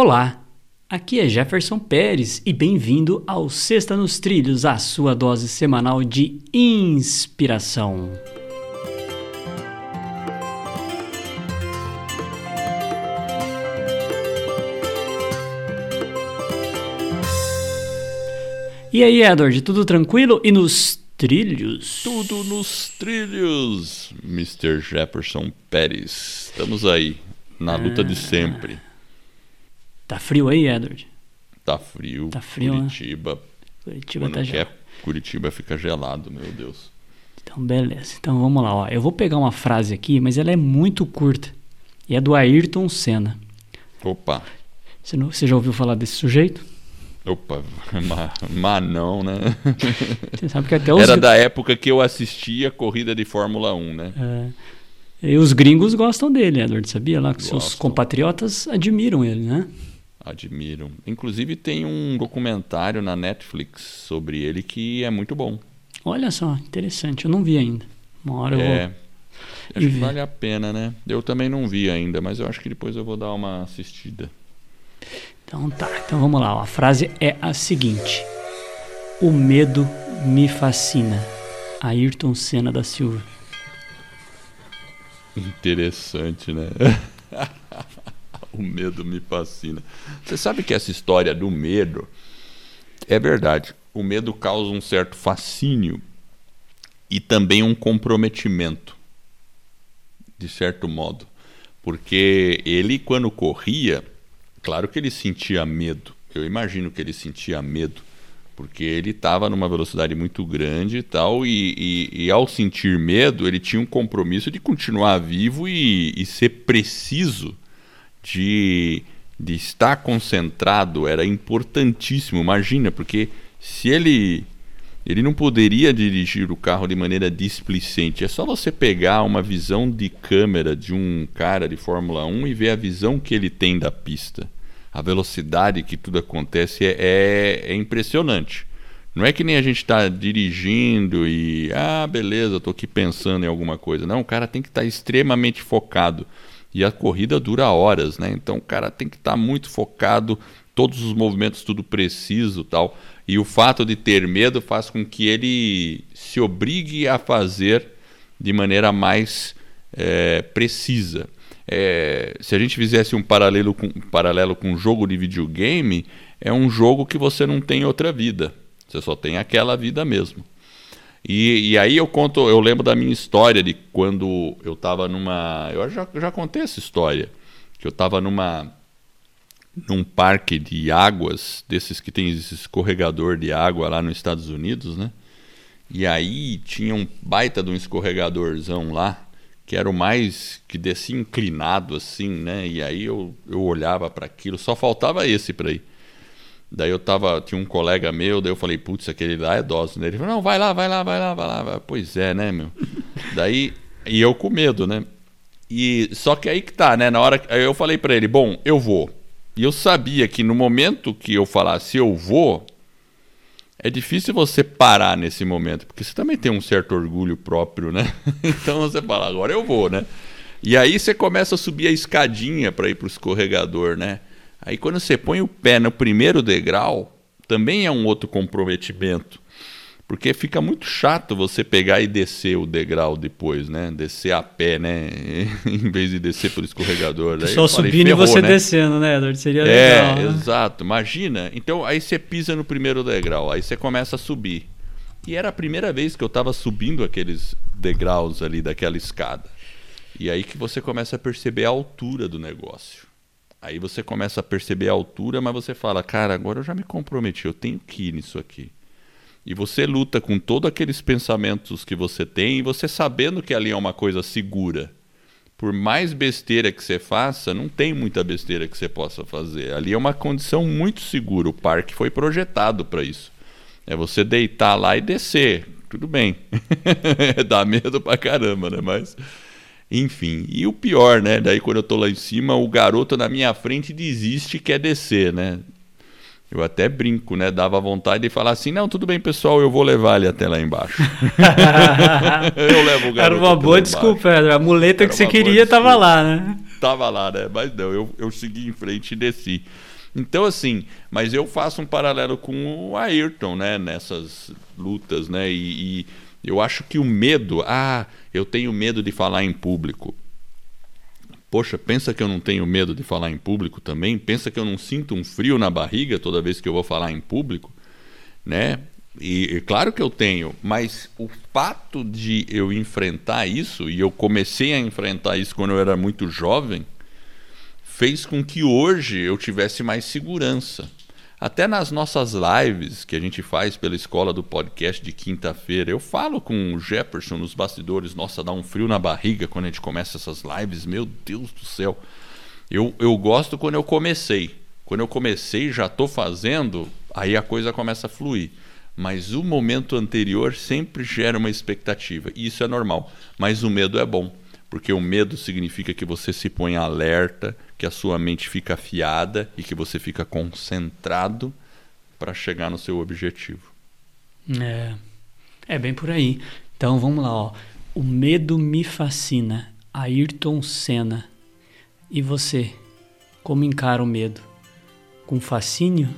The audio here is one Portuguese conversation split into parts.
Olá, aqui é Jefferson Pérez e bem-vindo ao Sexta nos Trilhos, a sua dose semanal de inspiração. E aí, Edward, tudo tranquilo e nos trilhos? Tudo nos trilhos, Mr. Jefferson Pérez. Estamos aí, na luta de sempre. Tá frio aí, Edward? Tá frio. Tá frio, né? Curitiba. Curitiba Quando tá gelado. Curitiba fica gelado, meu Deus. Então, beleza. Então vamos lá, ó. Eu vou pegar uma frase aqui, mas ela é muito curta. E é do Ayrton Senna. Opa, Você, não- você já ouviu falar desse sujeito? opa, mas não, né? Você sabe que até os, Era da época que eu assistia corrida de Fórmula 1, né? É, e os gringos gostam dele, Edward, sabia? Lá que seus compatriotas admiram ele, né? Admiram. Inclusive tem um documentário na Netflix sobre ele que é muito bom. Olha só, interessante. Eu não vi ainda. Uma hora eu É. vou. Acho que ver. vale a pena, né? Eu também não vi ainda, mas eu acho que depois eu vou dar uma assistida. Então tá, então vamos lá. A frase é a seguinte: O medo me fascina. Ayrton Senna da Silva. Interessante, né? o medo me fascina. Você sabe que essa história do medo é verdade. O medo causa um certo fascínio e também um comprometimento, de certo modo. Porque ele, quando corria, claro que ele sentia medo. Eu imagino que ele sentia medo. Porque ele estava numa velocidade muito grande e tal, e, e- e ao sentir medo, ele tinha um compromisso de continuar vivo e, e ser preciso de, de estar concentrado. Era importantíssimo, imagina, porque se ele ele não poderia dirigir o carro de maneira displicente. É só você pegar uma visão de câmera de um cara de Fórmula 1 e ver a visão que ele tem da pista. A velocidade que tudo acontece é, é, é impressionante. Não é que nem a gente está dirigindo e, ah, beleza, estou aqui pensando em alguma coisa. Não, o cara tem que estar extremamente focado. E a corrida dura horas, né? Então o cara tem que estar muito focado, todos os movimentos tudo preciso, tal. E o fato de ter medo faz com que ele se obrigue a fazer de maneira mais eh, precisa. Eh, se a gente fizesse um paralelo com, um paralelo com um jogo de videogame, é um jogo que você não tem outra vida. Você só tem aquela vida mesmo. E, e aí eu conto, eu lembro da minha história de quando eu estava numa. Eu já, já contei essa história. Que eu estava numa num parque de águas, desses que tem esse escorregador de água lá nos Estados Unidos, né? E aí tinha um baita de um escorregadorzão lá, que era o mais que descia inclinado assim, né? E aí eu, eu olhava para aquilo, só faltava esse para ir. Daí eu tava, tinha um colega meu, daí eu falei, putz, aquele lá é dócil, né? Ele falou, não, vai lá, vai lá, vai lá, vai lá. Pois é, né, meu? daí, e eu com medo, né? E só que aí que tá, né? Na hora eu falei para ele, bom, eu vou. E eu sabia que no momento que eu falasse eu vou, é difícil você parar nesse momento, porque você também tem um certo orgulho próprio, né? então você fala, agora eu vou, né? E aí você começa a subir a escadinha para ir pro escorregador, né? Aí quando você põe o pé no primeiro degrau, também é um outro comprometimento. Porque fica muito chato você pegar e descer o degrau depois, né? Descer a pé, né? em vez de descer pelo escorregador. Daí eu falei, subindo e ferrou, você né? descendo, né, Edward? Seria É, legal. né? exato. Imagina. Então aí você pisa no primeiro degrau, aí você começa a subir. E era a primeira vez que eu estava subindo aqueles degraus ali daquela escada. E aí que você começa a perceber a altura do negócio. Aí você começa a perceber a altura, mas você fala, cara, agora eu já me comprometi, eu tenho que ir nisso aqui. E você luta com todos aqueles pensamentos que você tem, e você sabendo que ali é uma coisa segura. Por mais besteira que você faça, não tem muita besteira que você possa fazer. Ali é uma condição muito segura. O parque foi projetado para isso. É você deitar lá e descer. Tudo bem. Dá medo pra caramba, né? Mas. Enfim. E o pior, né? Daí quando eu tô lá em cima, o garoto na minha frente desiste e quer descer, né? Eu até brinco, né? Dava vontade de falar assim: não, tudo bem, pessoal, eu vou levar ele até lá embaixo. eu levo o garoto. Era uma boa desculpa. A muleta Era que você queria tava desculpa. lá, né? tava lá, né? Mas não, eu, eu segui em frente e desci. Então, assim, mas eu faço um paralelo com o Ayrton, né? Nessas lutas, né? E, e eu acho que o medo, ah, eu tenho medo de falar em público. Poxa, pensa que eu não tenho medo de falar em público também? Pensa que eu não sinto um frio na barriga toda vez que eu vou falar em público? Né? E, e, claro que eu tenho, mas o fato de eu enfrentar isso, e eu comecei a enfrentar isso quando eu era muito jovem, fez com que hoje eu tivesse mais segurança. Até nas nossas lives que a gente faz pela escola do podcast de quinta-feira, eu falo com o Jefferson nos bastidores, nossa, dá um frio na barriga quando a gente começa essas lives, meu Deus do céu. Eu, eu gosto quando eu comecei. Quando eu comecei, já estou fazendo, aí a coisa começa a fluir. Mas o momento anterior sempre gera uma expectativa. E isso é normal. Mas o medo é bom. Porque o medo significa que você se põe alerta, que a sua mente fica afiada e que você fica concentrado para chegar no seu objetivo. É, é bem por aí. Então vamos lá, ó. O medo me fascina. Ayrton Senna. E você? Como encara o medo? Com fascínio?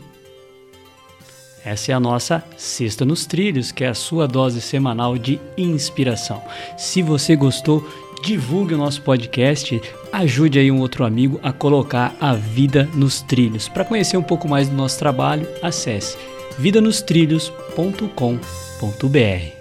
Essa é a nossa Sexta nos Trilhos, que é a sua dose semanal de inspiração. Se você gostou, divulgue o nosso podcast, ajude aí um outro amigo a colocar a vida nos trilhos. Para conhecer um pouco mais do nosso trabalho, acesse vidanostrilhos.com.br.